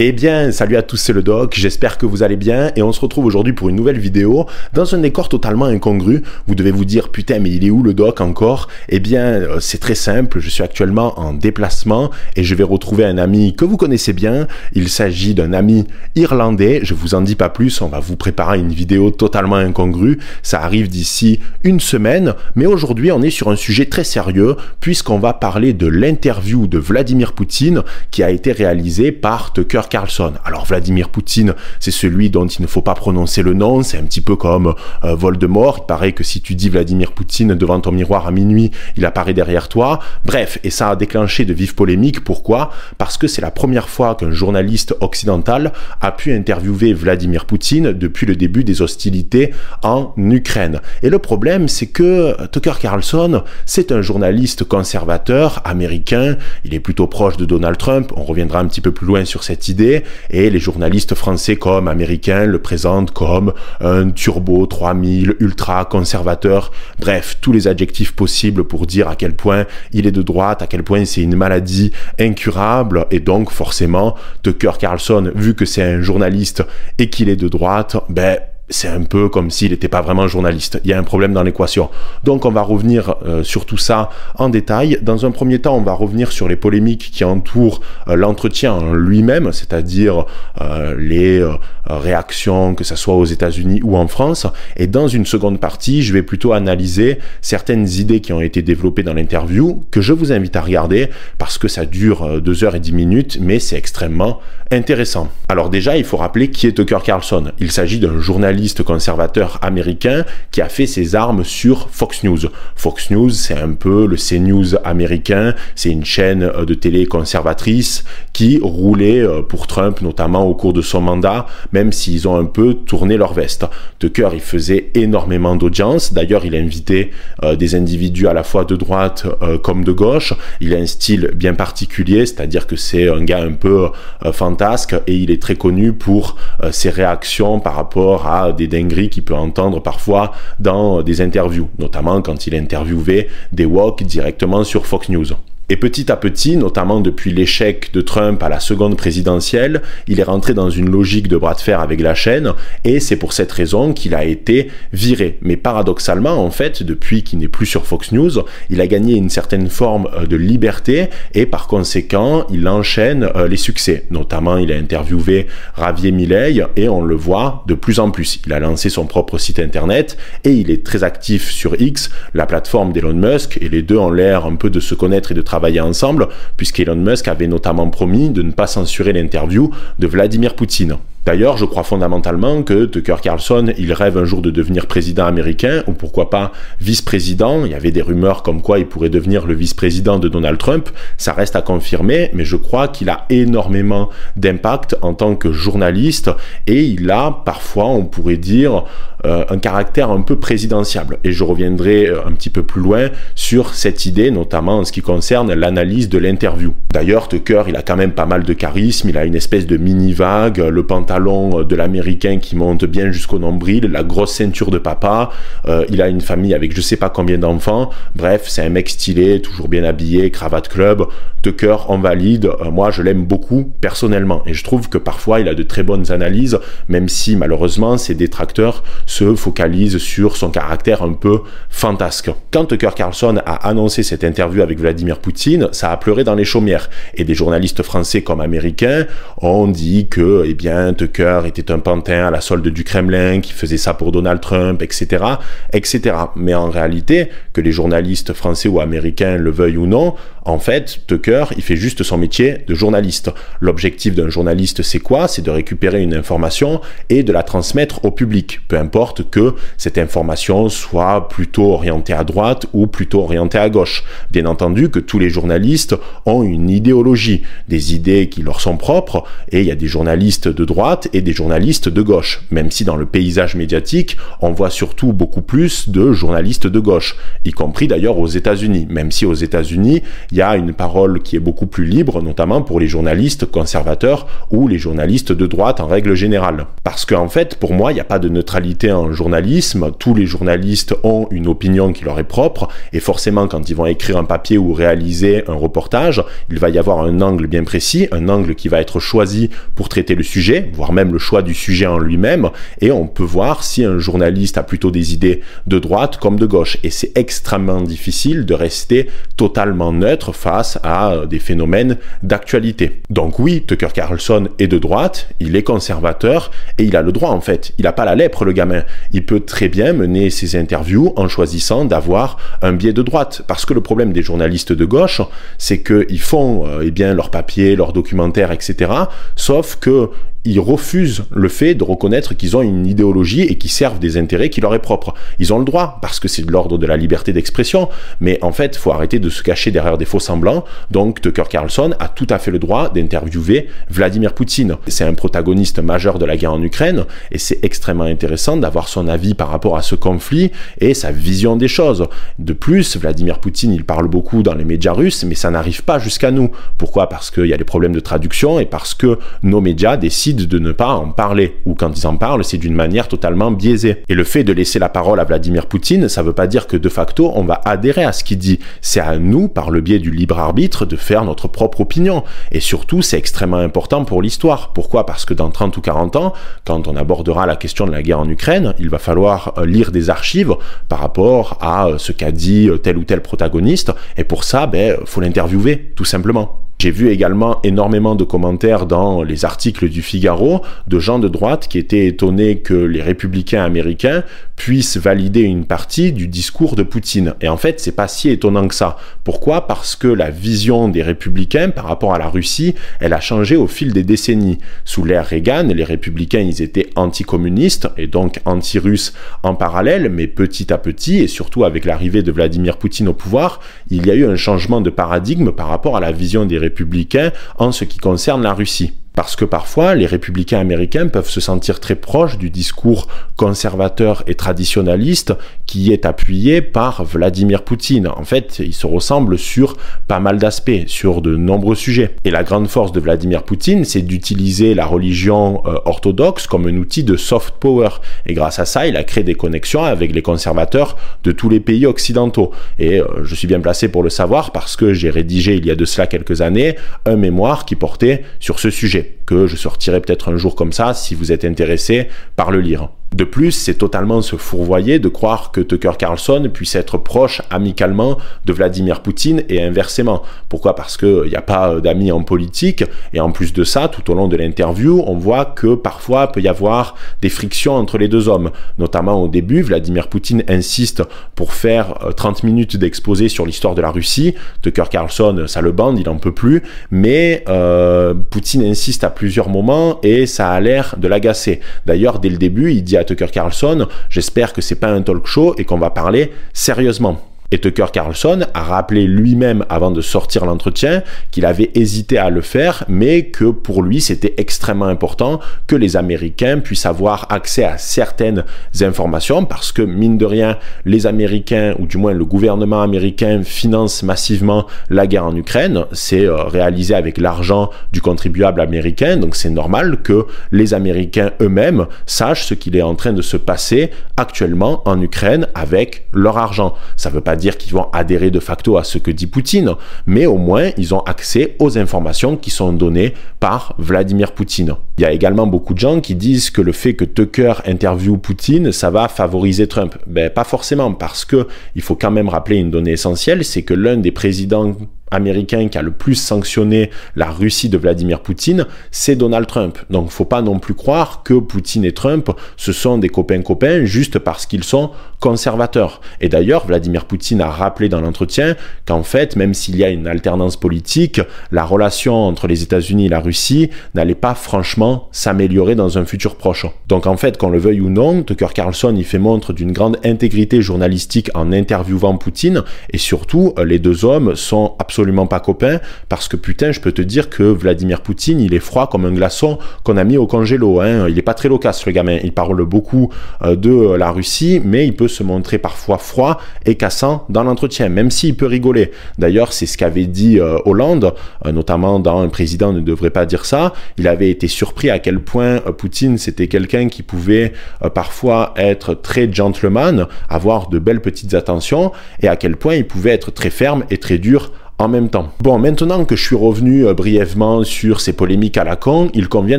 Eh bien, salut à tous, c'est le doc, j'espère que vous allez bien et on se retrouve aujourd'hui pour une nouvelle vidéo dans un décor totalement incongru. Vous devez vous dire, putain, mais il est où le doc encore? Eh bien, euh, c'est très simple, je suis actuellement en déplacement et je vais retrouver un ami que vous connaissez bien. Il s'agit d'un ami irlandais, je vous en dis pas plus, on va vous préparer une vidéo totalement incongrue. Ça arrive d'ici une semaine, mais aujourd'hui on est sur un sujet très sérieux puisqu'on va parler de l'interview de Vladimir Poutine qui a été réalisée par Tucker Carlson. Alors Vladimir Poutine, c'est celui dont il ne faut pas prononcer le nom, c'est un petit peu comme euh, Voldemort, il paraît que si tu dis Vladimir Poutine devant ton miroir à minuit, il apparaît derrière toi. Bref, et ça a déclenché de vives polémiques, pourquoi? Parce que c'est la première fois qu'un journaliste occidental a pu interviewer Vladimir Poutine depuis le début des hostilités en Ukraine. Et le problème, c'est que Tucker Carlson, c'est un journaliste conservateur américain, il est plutôt proche de Donald Trump, on reviendra un petit peu plus loin sur cette idée et les journalistes français comme américains le présentent comme un turbo 3000 ultra conservateur, bref, tous les adjectifs possibles pour dire à quel point il est de droite, à quel point c'est une maladie incurable et donc forcément Tucker Carlson, vu que c'est un journaliste et qu'il est de droite, ben c'est un peu comme s'il n'était pas vraiment journaliste. Il y a un problème dans l'équation. Donc on va revenir euh, sur tout ça en détail. Dans un premier temps, on va revenir sur les polémiques qui entourent euh, l'entretien lui-même, c'est-à-dire euh, les réactions, que ce soit aux États-Unis ou en France. Et dans une seconde partie, je vais plutôt analyser certaines idées qui ont été développées dans l'interview, que je vous invite à regarder parce que ça dure 2 heures et 10 minutes, mais c'est extrêmement intéressant. Alors déjà, il faut rappeler qui est Tucker Carlson. Il s'agit d'un journaliste conservateur américain qui a fait ses armes sur Fox News. Fox News, c'est un peu le CNews américain, c'est une chaîne euh, de télé conservatrice qui roulait euh, pour Trump, notamment au cours de son mandat, même s'ils ont un peu tourné leur veste. Tucker, il faisait énormément d'audience. D'ailleurs, il invitait euh, des individus à la fois de droite comme de gauche. Il a un style bien particulier, c'est-à-dire que c'est un gars un peu fantasque et il est très connu pour ses réactions par rapport à des dingueries qu'il peut entendre parfois dans des interviews, notamment quand il interviewait des woke directement sur Fox News. Et petit à petit, notamment depuis l'échec de Trump à la seconde présidentielle, il est rentré dans une logique de bras de fer avec la chaîne, et c'est pour cette raison qu'il a été viré. Mais paradoxalement, en fait, depuis qu'il n'est plus sur Fox News, il a gagné une certaine forme euh, de liberté, et par conséquent, il enchaîne euh, les succès. Notamment, il a interviewé Ravier Milei, et on le voit de plus en plus. Il a lancé son propre site internet, et il est très actif sur X, la plateforme d'Elon Musk, et les deux ont l'air un peu de se connaître et de travailler ensemble, puisqu'Elon Musk avait notamment promis de ne pas censurer l'interview de Vladimir Poutine. D'ailleurs, je crois fondamentalement que Tucker Carlson, il rêve un jour de devenir président américain, ou pourquoi pas vice-président. Il y avait des rumeurs comme quoi il pourrait devenir le vice-président de Donald Trump. Ça reste à confirmer, mais je crois qu'il a énormément d'impact en tant que journaliste, et il a parfois, on pourrait dire, euh, un caractère un peu présidentiable. Et je reviendrai euh, un petit peu plus loin sur cette idée, notamment en ce qui concerne l'analyse de l'interview. D'ailleurs, Tucker, il a quand même pas mal de charisme, il a une espèce de mini-vague, le pantalon de l'américain qui monte bien jusqu'au nombril, la grosse ceinture de papa, euh, il a une famille avec je sais pas combien d'enfants, bref, c'est un mec stylé, toujours bien habillé, cravate club, Tucker en valide, euh, moi je l'aime beaucoup personnellement. Et je trouve que parfois il a de très bonnes analyses, même si malheureusement ses détracteurs se focalisent sur son caractère un peu fantasque. Quand Tucker Carlson a annoncé cette interview avec Vladimir Poutine, ça a pleuré dans les chaumières. Et des journalistes français comme américains ont dit que, eh bien, Tucker était un pantin à la solde du Kremlin, qui faisait ça pour Donald Trump, etc., etc. Mais en réalité, que les journalistes français ou américains le veuillent ou non, en fait, Tucker, il fait juste son métier de journaliste. L'objectif d'un journaliste, c'est quoi? C'est de récupérer une information et de la transmettre au public. Peu importe que cette information soit plutôt orientée à droite ou plutôt orientée à gauche. Bien entendu que tous les journalistes ont une idéologie, des idées qui leur sont propres, et il y a des journalistes de droite et des journalistes de gauche. Même si dans le paysage médiatique, on voit surtout beaucoup plus de journalistes de gauche, y compris d'ailleurs aux États-Unis. Même si aux États-Unis, il il y a une parole qui est beaucoup plus libre, notamment pour les journalistes conservateurs ou les journalistes de droite en règle générale. Parce qu'en fait, pour moi, il n'y a pas de neutralité en journalisme, tous les journalistes ont une opinion qui leur est propre, et forcément quand ils vont écrire un papier ou réaliser un reportage, il va y avoir un angle bien précis, un angle qui va être choisi pour traiter le sujet, voire même le choix du sujet en lui-même, et on peut voir si un journaliste a plutôt des idées de droite comme de gauche. Et c'est extrêmement difficile de rester totalement neutre face à euh, des phénomènes d'actualité. Donc oui, Tucker Carlson est de droite, il est conservateur, et il a le droit en fait. Il n'a pas la lèpre, le gamin. Il peut très bien mener ses interviews en choisissant d'avoir un biais de droite. Parce que le problème des journalistes de gauche, c'est qu'ils font euh, eh bien, leurs papiers, leurs documentaires, etc. Sauf que ils refusent le fait de reconnaître qu'ils ont une idéologie et qu'ils servent des intérêts qui leur est propre. Ils ont le droit, parce que c'est de l'ordre de la liberté d'expression, mais en fait, faut arrêter de se cacher derrière des faux semblants. Donc, Tucker Carlson a tout à fait le droit d'interviewer Vladimir Poutine. C'est un protagoniste majeur de la guerre en Ukraine, et c'est extrêmement intéressant d'avoir son avis par rapport à ce conflit et sa vision des choses. De plus, Vladimir Poutine, il parle beaucoup dans les médias russes, mais ça n'arrive pas jusqu'à nous. Pourquoi? Parce qu'il y a des problèmes de traduction et parce que nos médias décident de ne pas en parler, ou quand ils en parlent, c'est d'une manière totalement biaisée. Et le fait de laisser la parole à Vladimir Poutine, ça veut pas dire que de facto on va adhérer à ce qu'il dit. C'est à nous, par le biais du libre arbitre, de faire notre propre opinion. Et surtout, c'est extrêmement important pour l'histoire. Pourquoi? Parce que dans 30 ou 40 ans, quand on abordera la question de la guerre en Ukraine, il va falloir euh, lire des archives par rapport à euh, ce qu'a dit euh, tel ou tel protagoniste. Et pour ça, ben, faut l'interviewer, tout simplement. J'ai vu également énormément de commentaires dans les articles du Figaro de gens de droite qui étaient étonnés que les républicains américains puissent valider une partie du discours de Poutine. Et en fait, c'est pas si étonnant que ça. Pourquoi? Parce que la vision des républicains par rapport à la Russie, elle a changé au fil des décennies. Sous l'ère Reagan, les républicains, ils étaient anticommunistes et donc anti-russes en parallèle, mais petit à petit, et surtout avec l'arrivée de Vladimir Poutine au pouvoir, il y a eu un changement de paradigme par rapport à la vision des républicains en ce qui concerne la Russie. Parce que parfois, les républicains américains peuvent se sentir très proches du discours conservateur et traditionnaliste qui est appuyé par Vladimir Poutine. En fait, ils se ressemblent sur pas mal d'aspects, sur de nombreux sujets. Et la grande force de Vladimir Poutine, c'est d'utiliser la religion euh, orthodoxe comme un outil de soft power. Et grâce à ça, il a créé des connexions avec les conservateurs de tous les pays occidentaux. Et euh, je suis bien placé pour le savoir parce que j'ai rédigé il y a de cela quelques années un mémoire qui portait sur ce sujet que je sortirai peut-être un jour comme ça si vous êtes intéressé par le lire. De plus, c'est totalement se fourvoyer de croire que Tucker Carlson puisse être proche amicalement de Vladimir Poutine et inversement. Pourquoi? Parce qu'il n'y a pas euh, d'amis en politique et en plus de ça, tout au long de l'interview, on voit que parfois peut y avoir des frictions entre les deux hommes. Notamment au début, Vladimir Poutine insiste pour faire 30 euh, minutes d'exposé sur l'histoire de la Russie. Tucker Carlson, ça le bande, il n'en peut plus. Mais euh, Poutine insiste à plusieurs moments et ça a l'air de l'agacer. D'ailleurs, dès le début, il dit à Tucker Carlson, j'espère que c'est pas un talk show et qu'on va parler sérieusement. Et Tucker Carlson a rappelé lui-même avant de sortir l'entretien qu'il avait hésité à le faire, mais que pour lui c'était extrêmement important que les Américains puissent avoir accès à certaines informations parce que mine de rien, les Américains, ou du moins le gouvernement américain, finance massivement la guerre en Ukraine. C'est euh, réalisé avec l'argent du contribuable américain, donc c'est normal que les Américains eux-mêmes sachent ce qu'il est en train de se passer actuellement en Ukraine avec leur argent. Ça veut pas dire qu'ils vont adhérer de facto à ce que dit Poutine, mais au moins ils ont accès aux informations qui sont données par Vladimir Poutine. Il y a également beaucoup de gens qui disent que le fait que Tucker interviewe Poutine, ça va favoriser Trump. Ben pas forcément parce que il faut quand même rappeler une donnée essentielle, c'est que l'un des présidents américain qui a le plus sanctionné la Russie de Vladimir Poutine, c'est Donald Trump. Donc faut pas non plus croire que Poutine et Trump, ce sont des copains-copains juste parce qu'ils sont conservateurs. Et d'ailleurs, Vladimir Poutine a rappelé dans l'entretien qu'en fait, même s'il y a une alternance politique, la relation entre les États-Unis et la Russie n'allait pas franchement s'améliorer dans un futur proche. Donc en fait, qu'on le veuille ou non, Tucker Carlson il fait montre d'une grande intégrité journalistique en interviewant Poutine et surtout les deux hommes sont absolument pas copains parce que putain, je peux te dire que Vladimir Poutine, il est froid comme un glaçon qu'on a mis au congélo. Hein. Il est pas très loquace le gamin. Il parle beaucoup euh, de la Russie, mais il peut se montrer parfois froid et cassant dans l'entretien, même s'il peut rigoler. D'ailleurs, c'est ce qu'avait dit euh, Hollande, euh, notamment dans Un président ne devrait pas dire ça. Il avait été surpris à quel point Poutine, c'était quelqu'un qui pouvait parfois être très gentleman, avoir de belles petites attentions, et à quel point il pouvait être très ferme et très dur en même temps. Bon, maintenant que je suis revenu euh, brièvement sur ces polémiques à la con, il convient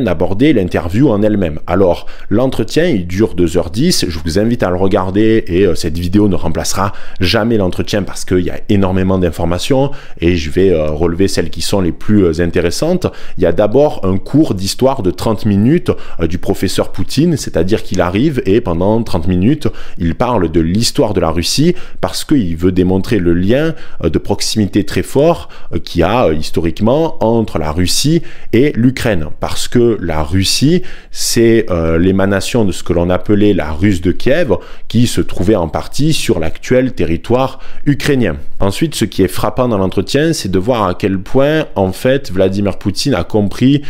d'aborder l'interview en elle-même. Alors, l'entretien, il dure 2h10, je vous invite à le regarder et euh, cette vidéo ne remplacera jamais l'entretien parce qu'il y a énormément d'informations et je vais euh, relever celles qui sont les plus intéressantes. Il y a d'abord un cours d'histoire de 30 minutes du professeur Poutine, c'est-à-dire qu'il arrive et pendant 30 minutes, il parle de l'histoire de la Russie parce qu'il veut démontrer le lien de proximité très fort euh, qu'il y a euh, historiquement entre la Russie et l'Ukraine. Parce que la Russie, c'est euh, l'émanation de ce que l'on appelait la Russe de Kiev, qui se trouvait en partie sur l'actuel territoire ukrainien. Ensuite, ce qui est frappant dans l'entretien, c'est de voir à quel point, en fait, Vladimir Poutine a compris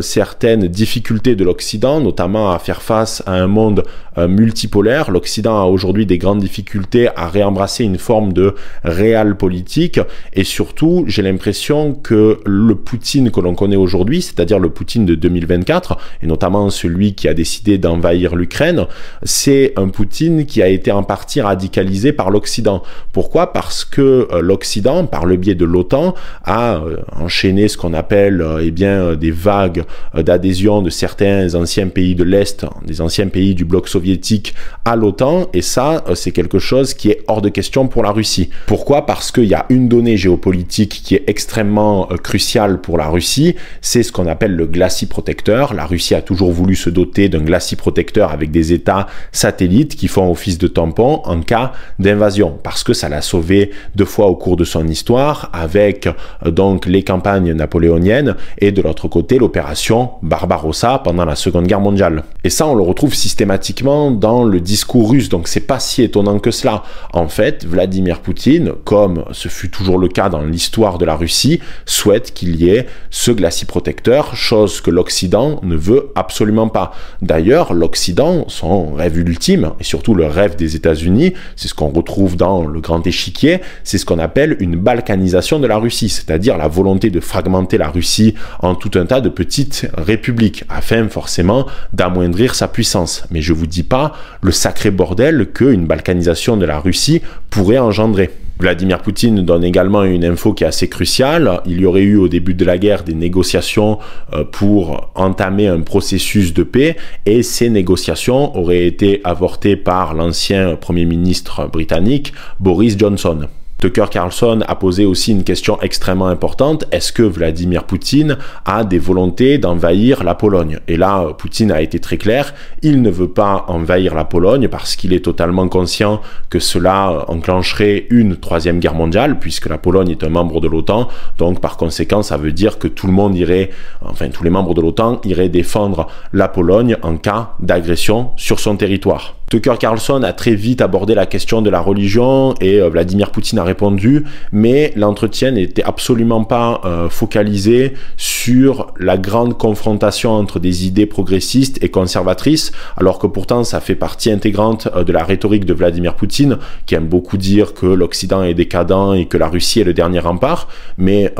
certaines difficultés de l'Occident, notamment à faire face à un monde multipolaire. L'Occident a aujourd'hui des grandes difficultés à réembrasser une forme de réel politique et surtout, j'ai l'impression que le Poutine que l'on connaît aujourd'hui, c'est-à-dire le Poutine de 2024, et notamment celui qui a décidé d'envahir l'Ukraine, c'est un Poutine qui a été en partie radicalisé par l'Occident. Pourquoi? Parce que euh, l'Occident, par le biais de l'OTAN, a euh, enchaîné ce qu'on appelle euh, eh bien, des vagues d'adhésion de certains anciens pays de l'Est, des anciens pays du bloc soviétique à l'OTAN, et ça, c'est quelque chose qui est hors de question pour la Russie. Pourquoi? Parce qu'il y a une donnée géographique politique qui est extrêmement euh, crucial pour la Russie, c'est ce qu'on appelle le glacis protecteur. La Russie a toujours voulu se doter d'un glacis protecteur avec des États satellites qui font office de tampon en cas d'invasion, parce que ça l'a sauvé deux fois au cours de son histoire, avec euh, donc les campagnes napoléoniennes et de l'autre côté l'opération Barbarossa pendant la Seconde Guerre mondiale. Et ça, on le retrouve systématiquement dans le discours russe, donc c'est pas si étonnant que cela. En fait, Vladimir Poutine, comme ce fut toujours le cas dans l'histoire de la Russie, souhaite qu'il y ait ce glacis protecteur, chose que l'Occident ne veut absolument pas. D'ailleurs, l'Occident, son rêve ultime, et surtout le rêve des États-Unis, c'est ce qu'on retrouve dans le grand échiquier, c'est ce qu'on appelle une balkanisation de la Russie, c'est-à-dire la volonté de fragmenter la Russie en tout un tas de petites républiques, afin forcément d'amoindrir sa puissance. Mais je vous dis pas le sacré bordel qu'une balkanisation de la Russie pourrait engendrer. Vladimir Poutine donne également une info qui est assez cruciale. Il y aurait eu au début de la guerre des négociations euh, pour entamer un processus de paix et ces négociations auraient été avortées par l'ancien Premier ministre britannique Boris Johnson. Tucker Carlson a posé aussi une question extrêmement importante. Est-ce que Vladimir Poutine a des volontés d'envahir la Pologne? Et là, Poutine a été très clair. Il ne veut pas envahir la Pologne parce qu'il est totalement conscient que cela enclencherait une troisième guerre mondiale puisque la Pologne est un membre de l'OTAN. Donc, par conséquent, ça veut dire que tout le monde irait, enfin, tous les membres de l'OTAN iraient défendre la Pologne en cas d'agression sur son territoire. Tucker Carlson a très vite abordé la question de la religion et euh, Vladimir Poutine a répondu, mais l'entretien n'était absolument pas euh, focalisé sur la grande confrontation entre des idées progressistes et conservatrices, alors que pourtant ça fait partie intégrante euh, de la rhétorique de Vladimir Poutine, qui aime beaucoup dire que l'Occident est décadent et que la Russie est le dernier rempart, mais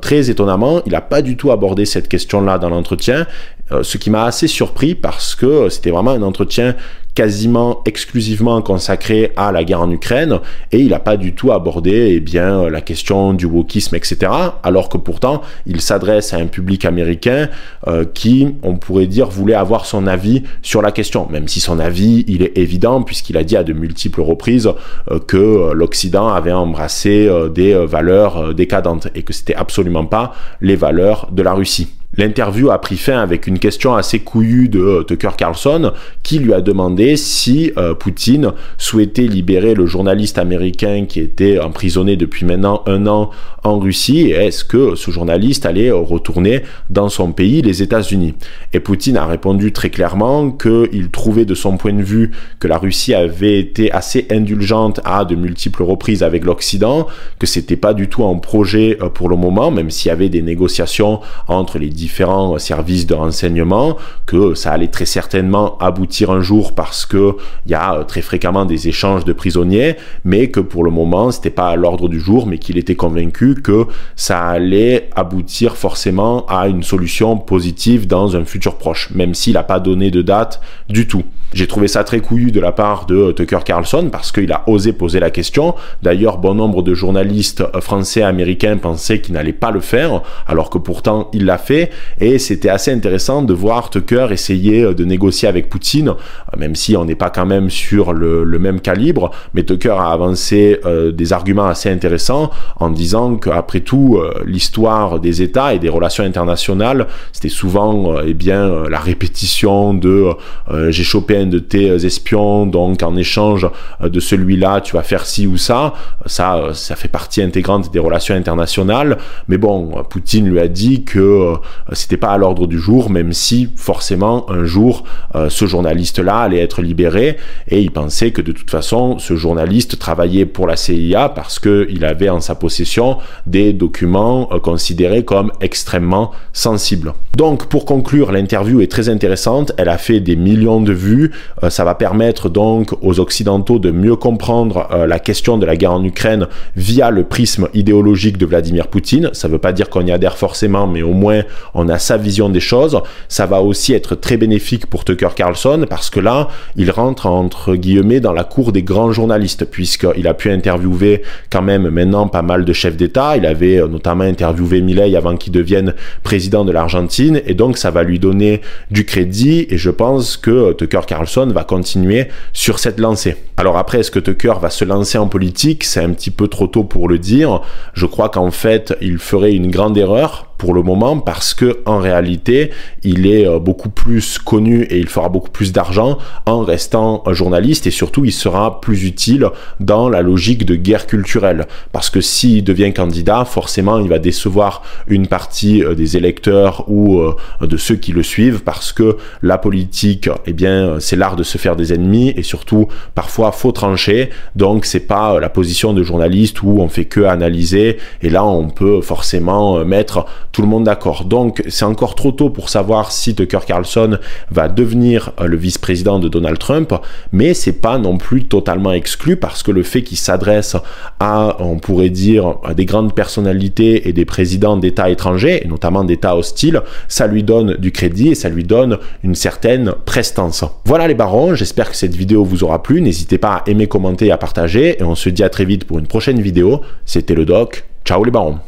très étonnamment, il n'a pas du tout abordé cette question-là dans l'entretien, ce qui m'a assez surpris parce que c'était vraiment un entretien quasiment exclusivement consacré à la guerre en Ukraine et il n'a pas du tout abordé eh bien, la question du wokisme, etc. Alors que pourtant, il s'adresse à un public américain euh, qui, on pourrait dire, voulait avoir son avis sur la question, même si son avis, il est évident puisqu'il a dit à de multiples reprises euh, que l'Occident avait embrassé euh, des valeurs décadentes et que c'était absolument pas les valeurs de la Russie. L'interview a pris fin avec une question assez couillue de Tucker Carlson qui lui a demandé si euh, Poutine souhaitait libérer le journaliste américain qui était emprisonné depuis maintenant un an en Russie et est-ce que ce journaliste allait retourner dans son pays, les États-Unis? Et Poutine a répondu très clairement qu'il trouvait de son point de vue que la Russie avait été assez indulgente à de multiples reprises avec l'Occident, que c'était pas du tout un projet euh, pour le moment, même s'il y avait des négociations entre les différents services de renseignement, que ça allait très certainement aboutir un jour parce que il y a euh, très fréquemment des échanges de prisonniers, mais que pour le moment c'était pas à l'ordre du jour, mais qu'il était convaincu que ça allait aboutir forcément à une solution positive dans un futur proche, même s'il n'a pas donné de date du tout. J'ai trouvé ça très couillu de la part de Tucker Carlson parce qu'il a osé poser la question. D'ailleurs, bon nombre de journalistes français et américains pensaient qu'il n'allait pas le faire, alors que pourtant il l'a fait. Et c'était assez intéressant de voir Tucker essayer de négocier avec Poutine, même si on n'est pas quand même sur le, même calibre. Mais Tucker a avancé euh, des arguments assez intéressants en disant qu'après tout, euh, l'histoire des États et des relations internationales, c'était souvent euh, eh bien, la répétition de j'ai chopé un de tes espions, donc en échange euh, de celui-là, tu vas faire ci ou ça. Ça, euh, ça fait partie intégrante des relations internationales. Mais bon, Poutine lui a dit que euh, c'était pas à l'ordre du jour, même si forcément un jour ce journaliste-là allait être libéré. Et il pensait que de toute façon, ce journaliste travaillait pour la CIA parce qu'il avait en sa possession des documents considérés comme extrêmement sensibles. Donc, pour conclure, l'interview est très intéressante. Elle a fait des millions de vues. Euh, ça va permettre donc aux Occidentaux de mieux comprendre euh, la question de la guerre en Ukraine via le prisme idéologique de Vladimir Poutine. Ça ne veut pas dire qu'on y adhère forcément, mais au moins on a sa vision des choses. Ça va aussi être très bénéfique pour Tucker Carlson parce que là, il rentre entre guillemets dans la cour des grands journalistes puisqu'il a pu interviewer quand même maintenant pas mal de chefs d'État. Il avait euh, notamment interviewé Milei avant qu'il devienne président de l'Argentine et donc ça va lui donner du crédit et je pense que Tucker Carlson va continuer sur cette lancée. Alors après, est-ce que Tucker va se lancer en politique? C'est un petit peu trop tôt pour le dire. Je crois qu'en fait, il ferait une grande erreur pour le moment parce que en réalité, il est euh, beaucoup plus connu et il fera beaucoup plus d'argent en restant journaliste et surtout il sera plus utile dans la logique de guerre culturelle parce que s'il devient candidat, forcément, il va décevoir une partie euh, des électeurs ou euh, de ceux qui le suivent parce que la politique, eh bien, c'est l'art de se faire des ennemis et surtout parfois faut trancher. Donc c'est pas la position de journaliste où on fait que analyser et là on peut forcément mettre tout le monde d'accord. Donc c'est encore trop tôt pour savoir si Tucker Carlson va devenir euh, le vice-président de Donald Trump, mais c'est pas non plus totalement exclu parce que le fait qu'il s'adresse à, on pourrait dire, à des grandes personnalités et des présidents d'États étrangers, et notamment d'États hostiles, ça lui donne du crédit et ça lui donne une certaine prestance. Voilà les barons, j'espère que cette vidéo vous aura plu. N'hésitez pas à aimer, commenter et à partager. Et on se dit à très vite pour une prochaine vidéo. C'était le doc. Ciao les barons.